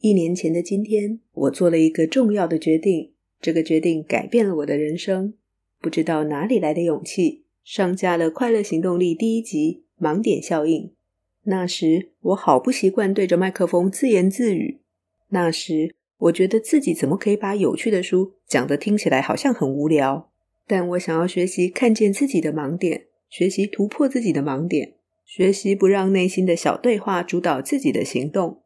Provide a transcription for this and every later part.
一年前的今天，我做了一个重要的决定，这个决定改变了我的人生。不知道哪里来的勇气，上架了《快乐行动力》第一集《盲点效应》。那时我好不习惯对着麦克风自言自语。那时我觉得自己怎么可以把有趣的书讲得听起来好像很无聊？但我想要学习看见自己的盲点，学习突破自己的盲点，学习不让内心的小对话主导自己的行动。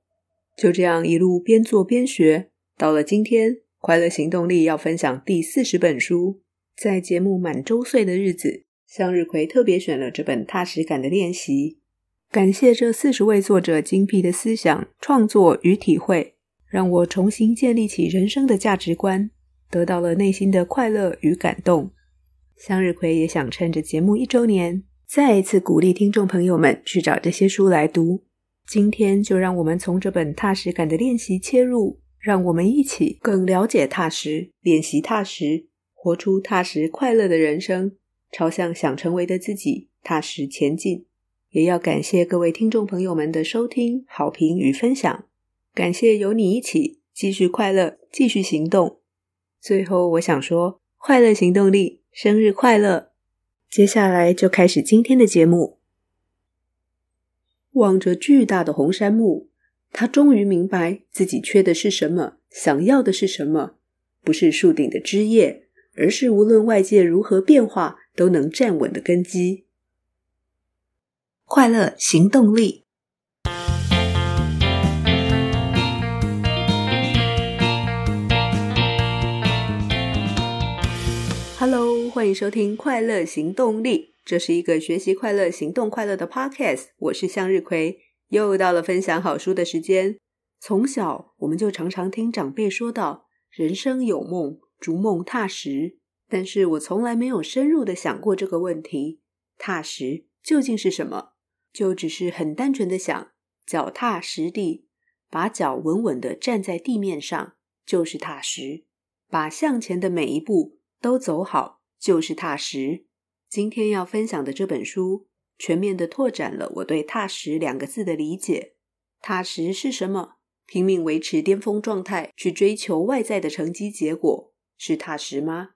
就这样一路边做边学，到了今天，快乐行动力要分享第四十本书。在节目满周岁的日子，向日葵特别选了这本踏实感的练习。感谢这四十位作者精辟的思想、创作与体会，让我重新建立起人生的价值观，得到了内心的快乐与感动。向日葵也想趁着节目一周年，再一次鼓励听众朋友们去找这些书来读。今天就让我们从这本踏实感的练习切入，让我们一起更了解踏实，练习踏实，活出踏实快乐的人生，朝向想成为的自己踏实前进。也要感谢各位听众朋友们的收听、好评与分享，感谢有你一起继续快乐，继续行动。最后，我想说，快乐行动力，生日快乐！接下来就开始今天的节目。望着巨大的红杉木，他终于明白自己缺的是什么，想要的是什么。不是树顶的枝叶，而是无论外界如何变化，都能站稳的根基。快乐行动力。Hello，欢迎收听《快乐行动力》。这是一个学习快乐、行动快乐的 podcast。我是向日葵，又到了分享好书的时间。从小我们就常常听长辈说道：“人生有梦，逐梦踏实。”但是我从来没有深入的想过这个问题：踏实究竟是什么？就只是很单纯的想，脚踏实地，把脚稳稳的站在地面上，就是踏实；把向前的每一步都走好，就是踏实。今天要分享的这本书，全面地拓展了我对“踏实”两个字的理解。踏实是什么？拼命维持巅峰状态，去追求外在的成绩结果，是踏实吗？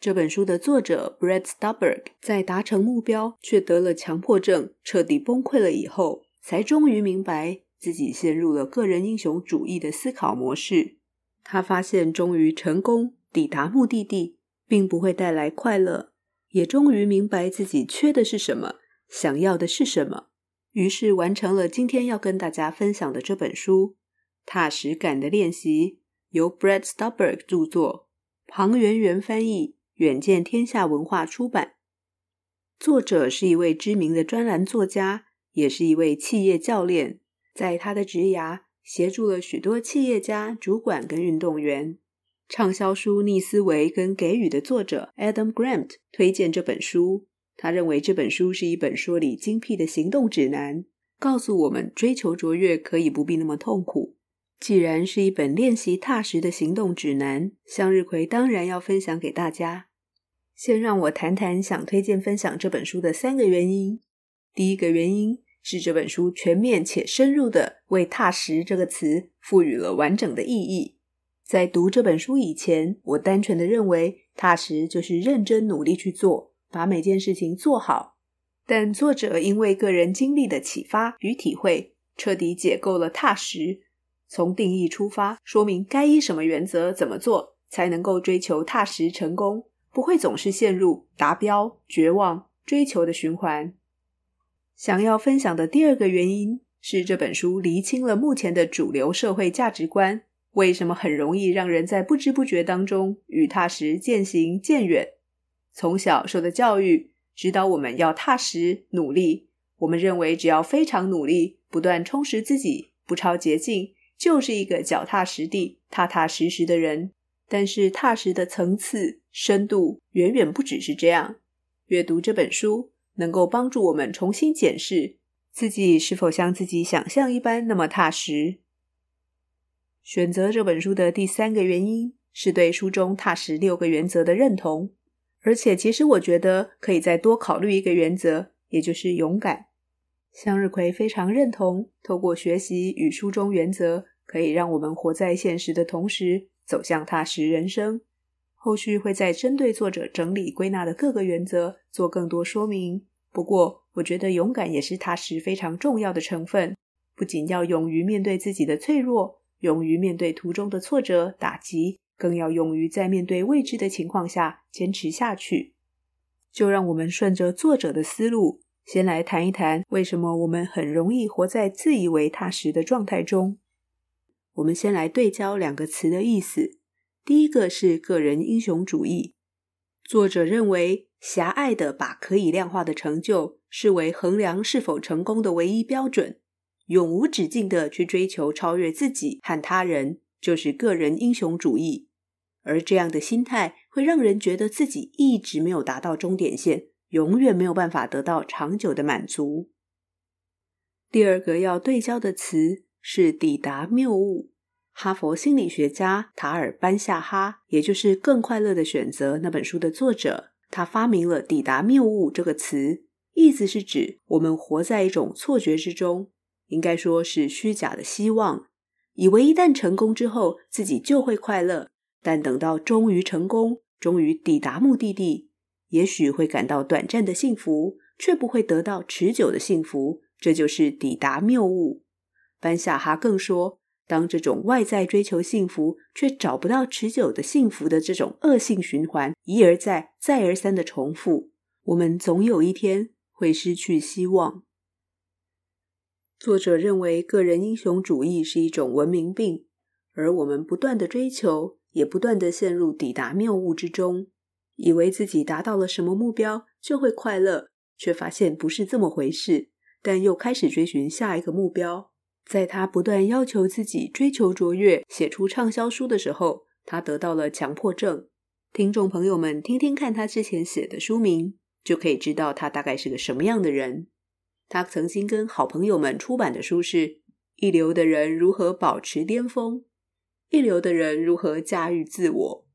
这本书的作者 Brett Stulberg 在达成目标却得了强迫症，彻底崩溃了以后，才终于明白自己陷入了个人英雄主义的思考模式。他发现，终于成功抵达目的地，并不会带来快乐。也终于明白自己缺的是什么，想要的是什么，于是完成了今天要跟大家分享的这本书《踏实感的练习》，由 Brett Stulberg 著作，庞圆圆翻译，远见天下文化出版。作者是一位知名的专栏作家，也是一位企业教练，在他的职涯协助了许多企业家、主管跟运动员。畅销书《逆思维跟给予》的作者 Adam Grant 推荐这本书。他认为这本书是一本说理精辟的行动指南，告诉我们追求卓越可以不必那么痛苦。既然是一本练习踏实的行动指南，向日葵当然要分享给大家。先让我谈谈想推荐分享这本书的三个原因。第一个原因是这本书全面且深入的为“踏实”这个词赋予了完整的意义。在读这本书以前，我单纯的认为踏实就是认真努力去做，把每件事情做好。但作者因为个人经历的启发与体会，彻底解构了踏实，从定义出发，说明该依什么原则怎么做才能够追求踏实成功，不会总是陷入达标、绝望、追求的循环。想要分享的第二个原因是这本书厘清了目前的主流社会价值观。为什么很容易让人在不知不觉当中与踏实渐行渐远？从小受的教育指导我们要踏实努力，我们认为只要非常努力，不断充实自己，不抄捷径，就是一个脚踏实地、踏踏实实的人。但是踏实的层次深度远远不只是这样。阅读这本书能够帮助我们重新检视自己是否像自己想象一般那么踏实。选择这本书的第三个原因是对书中踏实六个原则的认同，而且其实我觉得可以再多考虑一个原则，也就是勇敢。向日葵非常认同，透过学习与书中原则可以让我们活在现实的同时，走向踏实人生。后续会再针对作者整理归纳的各个原则做更多说明。不过，我觉得勇敢也是踏实非常重要的成分。不仅要勇于面对自己的脆弱，勇于面对途中的挫折打击，更要勇于在面对未知的情况下坚持下去。就让我们顺着作者的思路，先来谈一谈为什么我们很容易活在自以为踏实的状态中。我们先来对焦两个词的意思。第一个是个人英雄主义。作者认为，狭隘的把可以量化的成就视为衡量是否成功的唯一标准，永无止境的去追求超越自己和他人，就是个人英雄主义。而这样的心态会让人觉得自己一直没有达到终点线，永远没有办法得到长久的满足。第二个要对焦的词是抵达谬误。哈佛心理学家塔尔班夏哈，也就是《更快乐的选择》那本书的作者，他发明了“抵达谬误”这个词，意思是指我们活在一种错觉之中，应该说是虚假的希望，以为一旦成功之后自己就会快乐，但等到终于成功，终于抵达目的地，也许会感到短暂的幸福，却不会得到持久的幸福，这就是抵达谬误。班夏哈更说。当这种外在追求幸福却找不到持久的幸福的这种恶性循环一而再、再而三的重复，我们总有一天会失去希望。作者认为，个人英雄主义是一种文明病，而我们不断的追求，也不断的陷入抵达谬误之中，以为自己达到了什么目标就会快乐，却发现不是这么回事，但又开始追寻下一个目标。在他不断要求自己追求卓越、写出畅销书的时候，他得到了强迫症。听众朋友们，听听看他之前写的书名，就可以知道他大概是个什么样的人。他曾经跟好朋友们出版的书是《一流的人如何保持巅峰》，《一流的人如何驾驭自我》。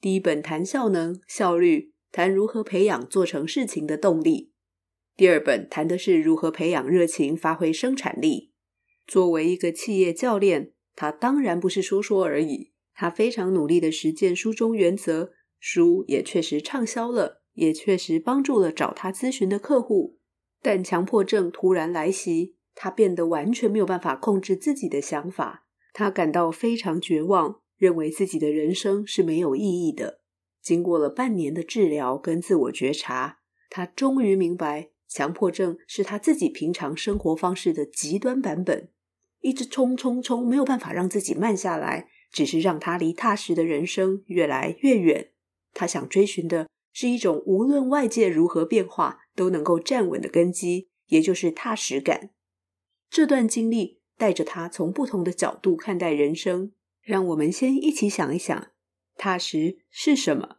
第一本谈效能、效率，谈如何培养做成事情的动力；第二本谈的是如何培养热情、发挥生产力。作为一个企业教练，他当然不是说说而已，他非常努力的实践书中原则，书也确实畅销了，也确实帮助了找他咨询的客户。但强迫症突然来袭，他变得完全没有办法控制自己的想法，他感到非常绝望，认为自己的人生是没有意义的。经过了半年的治疗跟自我觉察，他终于明白，强迫症是他自己平常生活方式的极端版本。一直冲冲冲，没有办法让自己慢下来，只是让他离踏实的人生越来越远。他想追寻的是一种无论外界如何变化都能够站稳的根基，也就是踏实感。这段经历带着他从不同的角度看待人生。让我们先一起想一想，踏实是什么？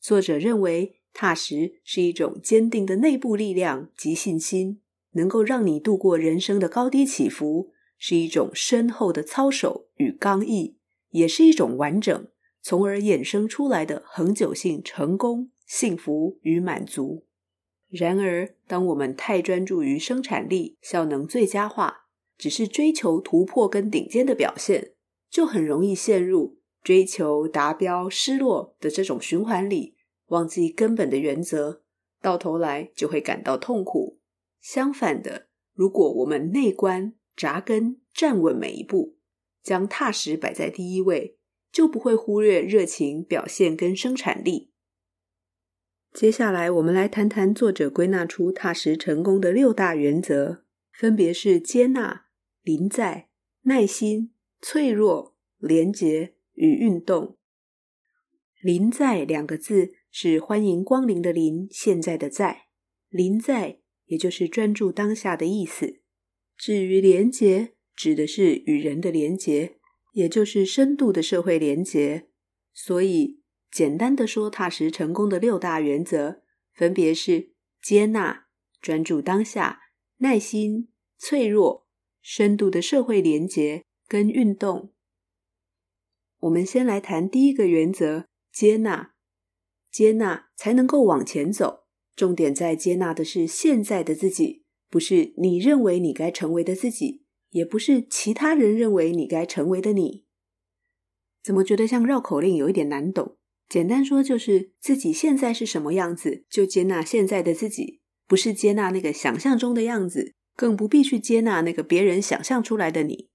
作者认为，踏实是一种坚定的内部力量及信心，能够让你度过人生的高低起伏。是一种深厚的操守与刚毅，也是一种完整，从而衍生出来的恒久性成功、幸福与满足。然而，当我们太专注于生产力、效能最佳化，只是追求突破跟顶尖的表现，就很容易陷入追求达标、失落的这种循环里，忘记根本的原则，到头来就会感到痛苦。相反的，如果我们内观，扎根站稳每一步，将踏实摆在第一位，就不会忽略热情表现跟生产力。接下来，我们来谈谈作者归纳出踏实成功的六大原则，分别是接纳、临在、耐心、脆弱、连结与运动。临在两个字是欢迎光临的临，现在的在。临在也就是专注当下的意思。至于连结，指的是与人的连结，也就是深度的社会连结。所以，简单的说，踏实成功的六大原则，分别是接纳、专注当下、耐心、脆弱、深度的社会连结跟运动。我们先来谈第一个原则：接纳。接纳才能够往前走，重点在接纳的是现在的自己。不是你认为你该成为的自己，也不是其他人认为你该成为的你。怎么觉得像绕口令，有一点难懂？简单说，就是自己现在是什么样子，就接纳现在的自己，不是接纳那个想象中的样子，更不必去接纳那个别人想象出来的你。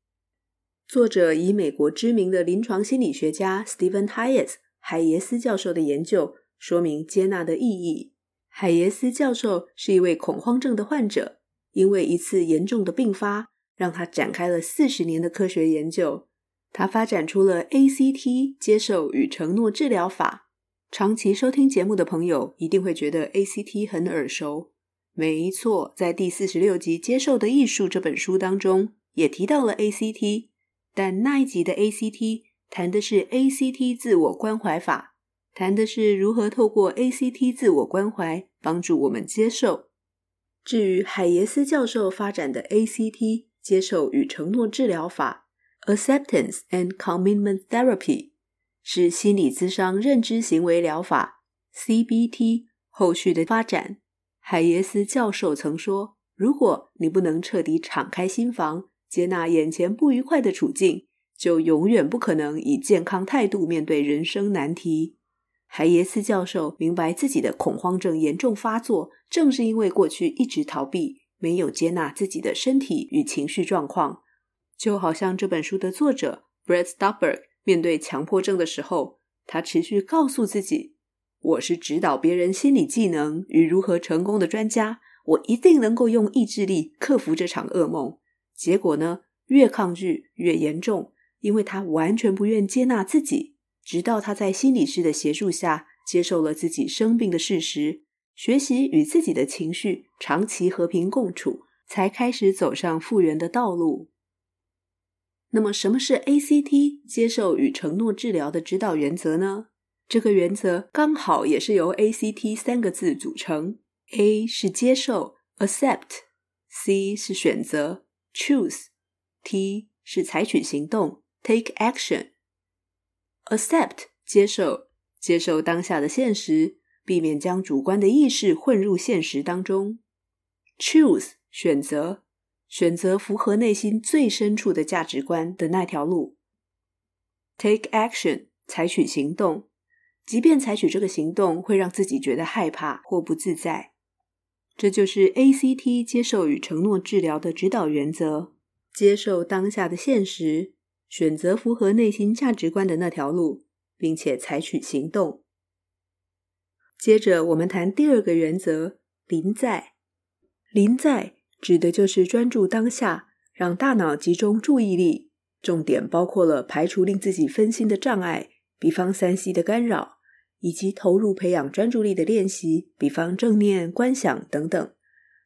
作者以美国知名的临床心理学家 Stephen Hayes 海耶斯教授的研究说明接纳的意义。海耶斯教授是一位恐慌症的患者，因为一次严重的病发，让他展开了四十年的科学研究。他发展出了 ACT 接受与承诺治疗法。长期收听节目的朋友一定会觉得 ACT 很耳熟。没错，在第四十六集《接受的艺术》这本书当中也提到了 ACT，但那一集的 ACT 谈的是 ACT 自我关怀法，谈的是如何透过 ACT 自我关怀帮助我们接受。至于海耶斯教授发展的 ACT 接受与承诺治疗法。Acceptance and Commitment Therapy 是心理咨商认知行为疗法 （CBT） 后续的发展。海耶斯教授曾说：“如果你不能彻底敞开心房，接纳眼前不愉快的处境，就永远不可能以健康态度面对人生难题。”海耶斯教授明白自己的恐慌症严重发作，正是因为过去一直逃避，没有接纳自己的身体与情绪状况。就好像这本书的作者 Brett Stuberg 面对强迫症的时候，他持续告诉自己：“我是指导别人心理技能与如何成功的专家，我一定能够用意志力克服这场噩梦。”结果呢，越抗拒越严重，因为他完全不愿接纳自己。直到他在心理师的协助下，接受了自己生病的事实，学习与自己的情绪长期和平共处，才开始走上复原的道路。那么，什么是 ACT 接受与承诺治疗的指导原则呢？这个原则刚好也是由 ACT 三个字组成：A 是接受，accept；C 是选择，choose；T 是采取行动，take action。Accept 接受，接受当下的现实，避免将主观的意识混入现实当中；Choose 选择。选择符合内心最深处的价值观的那条路，take action，采取行动，即便采取这个行动会让自己觉得害怕或不自在，这就是 ACT 接受与承诺治疗的指导原则：接受当下的现实，选择符合内心价值观的那条路，并且采取行动。接着，我们谈第二个原则：临在，临在。指的就是专注当下，让大脑集中注意力。重点包括了排除令自己分心的障碍，比方 3C 的干扰，以及投入培养专注力的练习，比方正念、观想等等。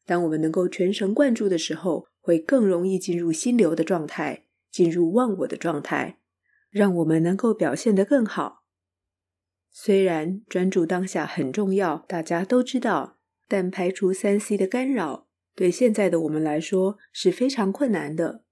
当我们能够全神贯注的时候，会更容易进入心流的状态，进入忘我的状态，让我们能够表现得更好。虽然专注当下很重要，大家都知道，但排除 3C 的干扰。对现在的我们来说是非常困难的。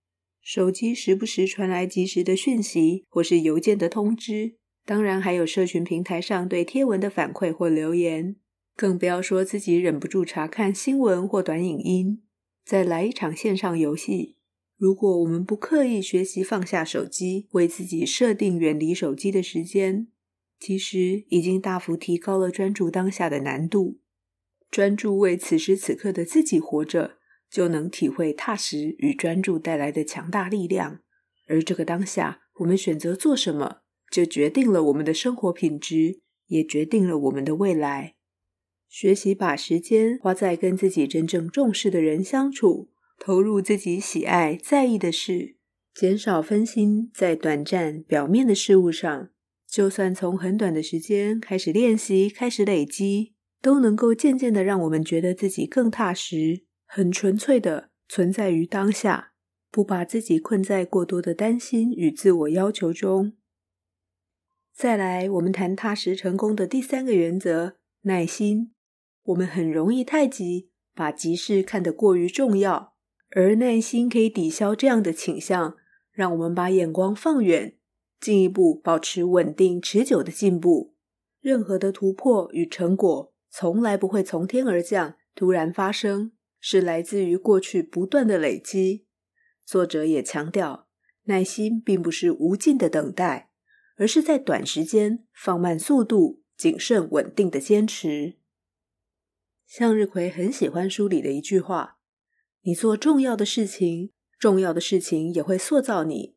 手机时不时传来及时的讯息，或是邮件的通知，当然还有社群平台上对贴文的反馈或留言，更不要说自己忍不住查看新闻或短影音。再来一场线上游戏，如果我们不刻意学习放下手机，为自己设定远离手机的时间，其实已经大幅提高了专注当下的难度。专注为此时此刻的自己活着，就能体会踏实与专注带来的强大力量。而这个当下，我们选择做什么，就决定了我们的生活品质，也决定了我们的未来。学习把时间花在跟自己真正重视的人相处，投入自己喜爱在意的事，减少分心在短暂表面的事物上。就算从很短的时间开始练习，开始累积。都能够渐渐的让我们觉得自己更踏实，很纯粹的存在于当下，不把自己困在过多的担心与自我要求中。再来，我们谈踏实成功的第三个原则：耐心。我们很容易太急，把急事看得过于重要，而耐心可以抵消这样的倾向，让我们把眼光放远，进一步保持稳定持久的进步。任何的突破与成果。从来不会从天而降，突然发生，是来自于过去不断的累积。作者也强调，耐心并不是无尽的等待，而是在短时间放慢速度、谨慎稳定的坚持。向日葵很喜欢书里的一句话：“你做重要的事情，重要的事情也会塑造你。”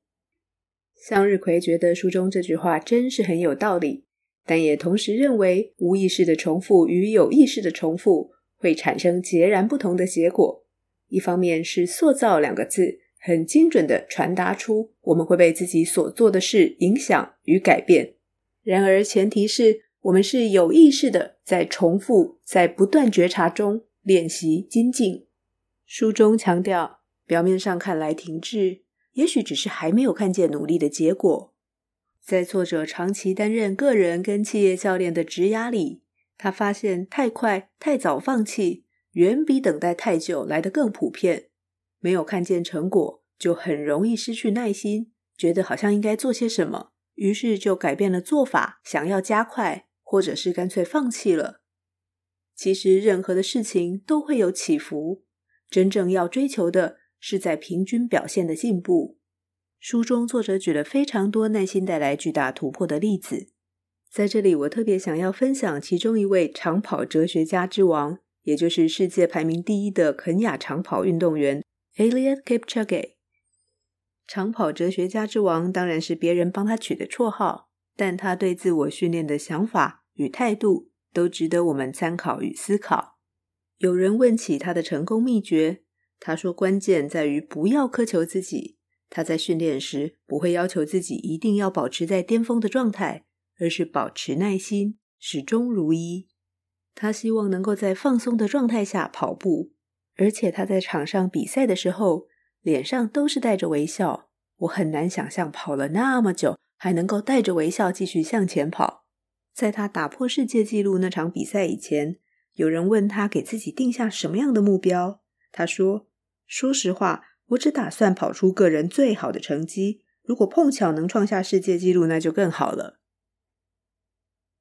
向日葵觉得书中这句话真是很有道理，但也同时认为无意识的重复与有意识的重复会产生截然不同的结果。一方面是“塑造”两个字很精准地传达出我们会被自己所做的事影响与改变，然而前提是我们是有意识的在重复，在不断觉察中练习精进。书中强调，表面上看来停滞。也许只是还没有看见努力的结果。在作者长期担任个人跟企业教练的职涯里，他发现太快、太早放弃，远比等待太久来得更普遍。没有看见成果，就很容易失去耐心，觉得好像应该做些什么，于是就改变了做法，想要加快，或者是干脆放弃了。其实任何的事情都会有起伏，真正要追求的，是在平均表现的进步。书中作者举了非常多耐心带来巨大突破的例子，在这里我特别想要分享其中一位长跑哲学家之王，也就是世界排名第一的肯亚长跑运动员 Eliud Kipchoge。长跑哲学家之王当然是别人帮他取的绰号，但他对自我训练的想法与态度都值得我们参考与思考。有人问起他的成功秘诀。他说：“关键在于不要苛求自己。他在训练时不会要求自己一定要保持在巅峰的状态，而是保持耐心，始终如一。他希望能够在放松的状态下跑步，而且他在场上比赛的时候，脸上都是带着微笑。我很难想象跑了那么久还能够带着微笑继续向前跑。在他打破世界纪录那场比赛以前，有人问他给自己定下什么样的目标，他说。”说实话，我只打算跑出个人最好的成绩。如果碰巧能创下世界纪录，那就更好了。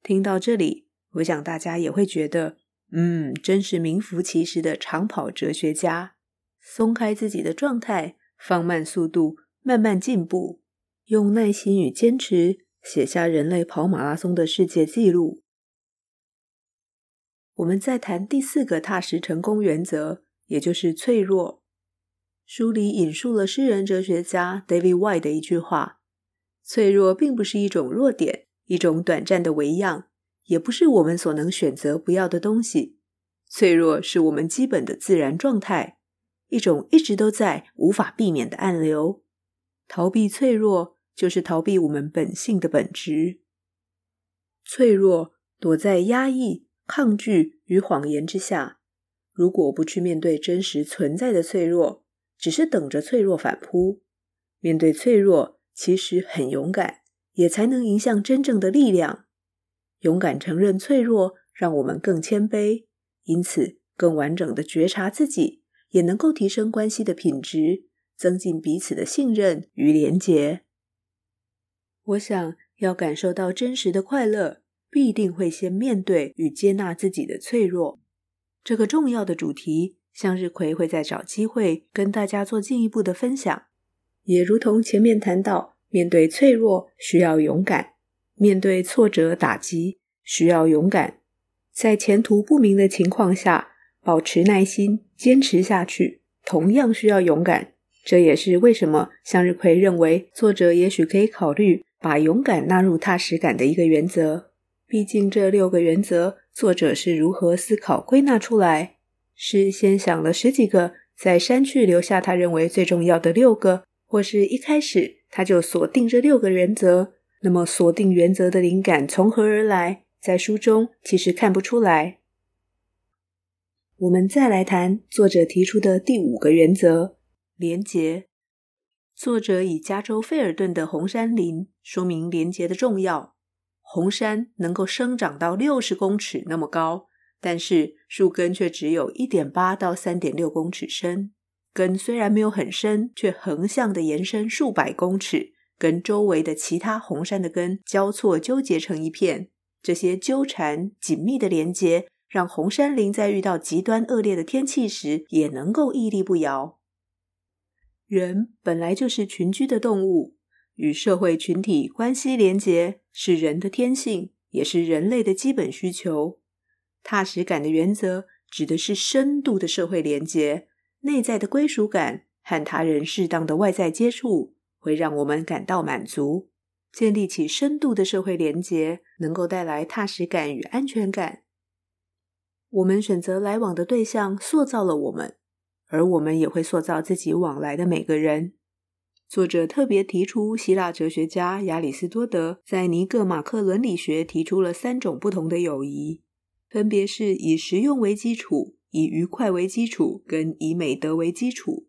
听到这里，我想大家也会觉得，嗯，真是名副其实的长跑哲学家。松开自己的状态，放慢速度，慢慢进步，用耐心与坚持写下人类跑马拉松的世界纪录。我们再谈第四个踏实成功原则，也就是脆弱。书里引述了诗人哲学家 David Whyte 的一句话：“脆弱并不是一种弱点，一种短暂的微恙，也不是我们所能选择不要的东西。脆弱是我们基本的自然状态，一种一直都在、无法避免的暗流。逃避脆弱，就是逃避我们本性的本质。脆弱躲在压抑、抗拒与谎言之下。如果不去面对真实存在的脆弱，只是等着脆弱反扑，面对脆弱其实很勇敢，也才能迎向真正的力量。勇敢承认脆弱，让我们更谦卑，因此更完整的觉察自己，也能够提升关系的品质，增进彼此的信任与连结。我想要感受到真实的快乐，必定会先面对与接纳自己的脆弱，这个重要的主题。向日葵会再找机会跟大家做进一步的分享，也如同前面谈到，面对脆弱需要勇敢，面对挫折打击需要勇敢，在前途不明的情况下保持耐心坚持下去，同样需要勇敢。这也是为什么向日葵认为作者也许可以考虑把勇敢纳入踏实感的一个原则。毕竟这六个原则，作者是如何思考归纳出来？是先想了十几个，再删去留下他认为最重要的六个，或是一开始他就锁定这六个原则？那么锁定原则的灵感从何而来？在书中其实看不出来。我们再来谈作者提出的第五个原则：连结。作者以加州费尔顿的红杉林说明连结的重要。红杉能够生长到六十公尺那么高。但是树根却只有一点八到三点六公尺深，根虽然没有很深，却横向的延伸数百公尺，跟周围的其他红杉的根交错纠结成一片。这些纠缠紧密的连接，让红杉林在遇到极端恶劣的天气时，也能够屹立不摇。人本来就是群居的动物，与社会群体关系连结是人的天性，也是人类的基本需求。踏实感的原则指的是深度的社会连结，内在的归属感和他人适当的外在接触，会让我们感到满足。建立起深度的社会连结，能够带来踏实感与安全感。我们选择来往的对象，塑造了我们，而我们也会塑造自己往来的每个人。作者特别提出，希腊哲学家亚里斯多德在尼各马克伦理学提出了三种不同的友谊，分别是以实用为基础、以愉快为基础跟以美德为基础。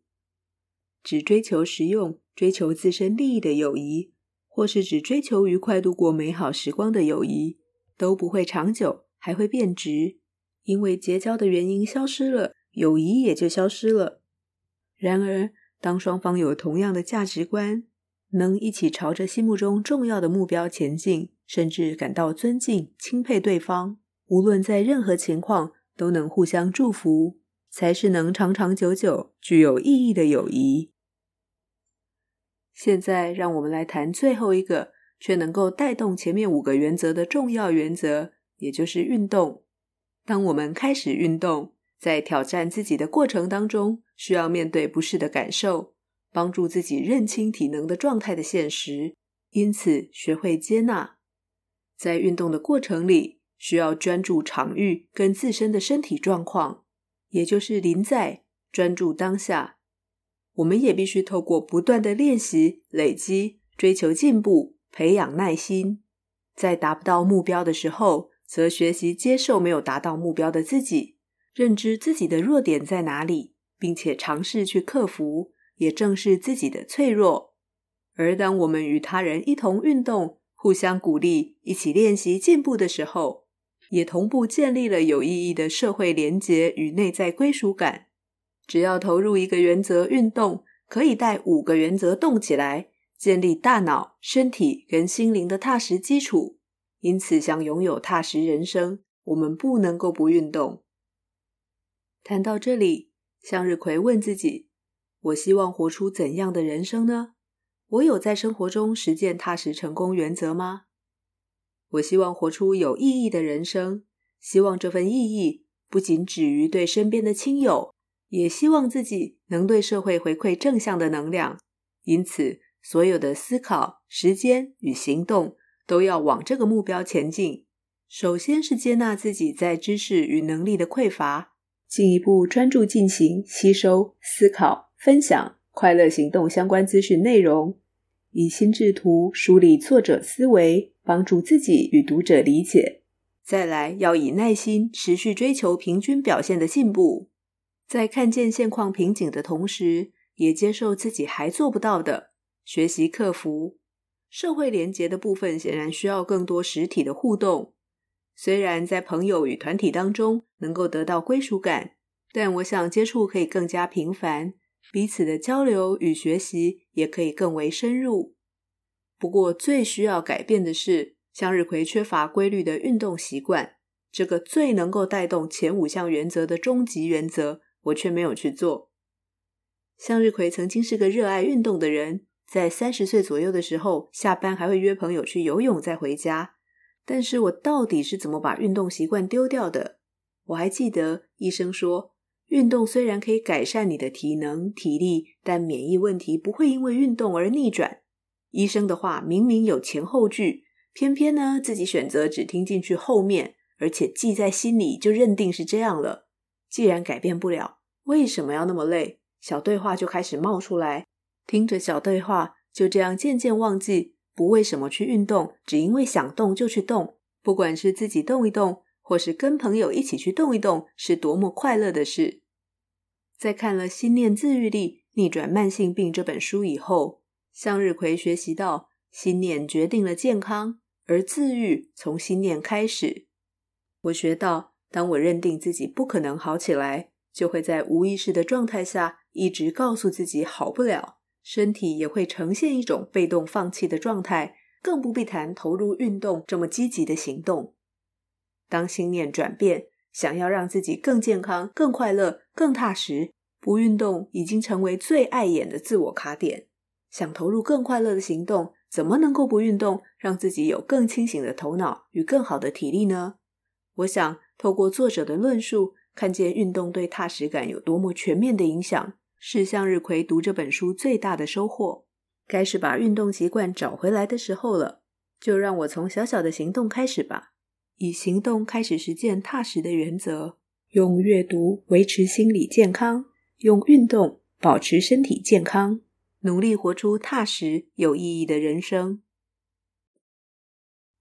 只追求实用、追求自身利益的友谊。或是只追求愉快度过美好时光的友谊，都不会长久，还会变质，因为结交的原因消失了，友谊也就消失了。然而，当双方有同样的价值观，能一起朝着心目中重要的目标前进，甚至感到尊敬、钦佩对方，无论在任何情况都能互相祝福，才是能长长久久、具有意义的友谊。现在，让我们来谈最后一个，却能够带动前面五个原则的重要原则，也就是运动。当我们开始运动，在挑战自己的过程当中，需要面对不适的感受，帮助自己认清体能的状态的现实，因此学会接纳。在运动的过程里，需要专注场域跟自身的身体状况，也就是临在，专注当下。我们也必须透过不断的练习、累积、追求进步、培养耐心，在达不到目标的时候，则学习接受没有达到目标的自己，认知自己的弱点在哪里，并且尝试去克服，也正视自己的脆弱。而当我们与他人一同运动、互相鼓励、一起练习进步的时候，也同步建立了有意义的社会连结与内在归属感。只要投入一个原则运动，可以带五个原则动起来，建立大脑、身体跟心灵的踏实基础。因此，想拥有踏实人生，我们不能够不运动。谈到这里，向日葵问自己：我希望活出怎样的人生呢？我有在生活中实践踏实成功原则吗？我希望活出有意义的人生，希望这份意义不仅止于对身边的亲友。也希望自己能对社会回馈正向的能量，因此所有的思考、时间与行动都要往这个目标前进。首先是接纳自己在知识与能力的匮乏，进一步专注进行吸收、思考、分享快乐行动相关资讯内容，以心智图梳理作者思维，帮助自己与读者理解。再来要以耐心持续追求平均表现的进步。在看见现况瓶颈的同时，也接受自己还做不到的，学习克服。社会连结的部分显然需要更多实体的互动。虽然在朋友与团体当中能够得到归属感，但我想接触可以更加频繁，彼此的交流与学习也可以更为深入。不过，最需要改变的是向日葵缺乏规律的运动习惯，这个最能够带动前五项原则的终极原则。我却没有去做。向日葵曾经是个热爱运动的人，在三十岁左右的时候，下班还会约朋友去游泳再回家。但是我到底是怎么把运动习惯丢掉的？我还记得医生说，运动虽然可以改善你的体能、体力，但免疫问题不会因为运动而逆转。医生的话明明有前后句，偏偏呢自己选择只听进去后面，而且记在心里就认定是这样了。既然改变不了，为什么要那么累？小对话就开始冒出来，听着小对话，就这样渐渐忘记不为什么去运动，只因为想动就去动。不管是自己动一动，或是跟朋友一起去动一动，是多么快乐的事。在看了《心念自愈力：逆转慢性病》这本书以后，向日葵学习到，心念决定了健康，而自愈从心念开始。我学到。当我认定自己不可能好起来，就会在无意识的状态下一直告诉自己好不了，身体也会呈现一种被动放弃的状态，更不必谈投入运动这么积极的行动。当心念转变，想要让自己更健康、更快乐、更踏实，不运动已经成为最碍眼的自我卡点。想投入更快乐的行动，怎么能够不运动，让自己有更清醒的头脑与更好的体力呢？我想透过作者的论述，看见运动对踏实感有多么全面的影响，是向日葵读这本书最大的收获。该是把运动习惯找回来的时候了，就让我从小小的行动开始吧，以行动开始实践踏实的原则，用阅读维持心理健康，用运动保持身体健康。努力活出踏实有意义的人生。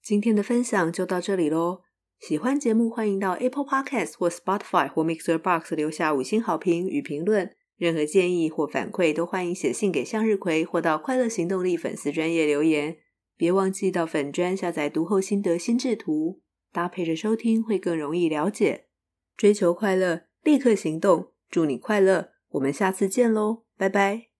今天的分享就到这里喽。喜欢节目，欢迎到 Apple Podcast 或 Spotify 或 Mixer Box 留下五星好评与评论。任何建议或反馈都欢迎写信给向日葵，或到快乐行动力粉丝专业留言。别忘记到粉专下载读后心得心智图，搭配着收听会更容易了解。追求快乐，立刻行动。祝你快乐，我们下次见喽，拜拜。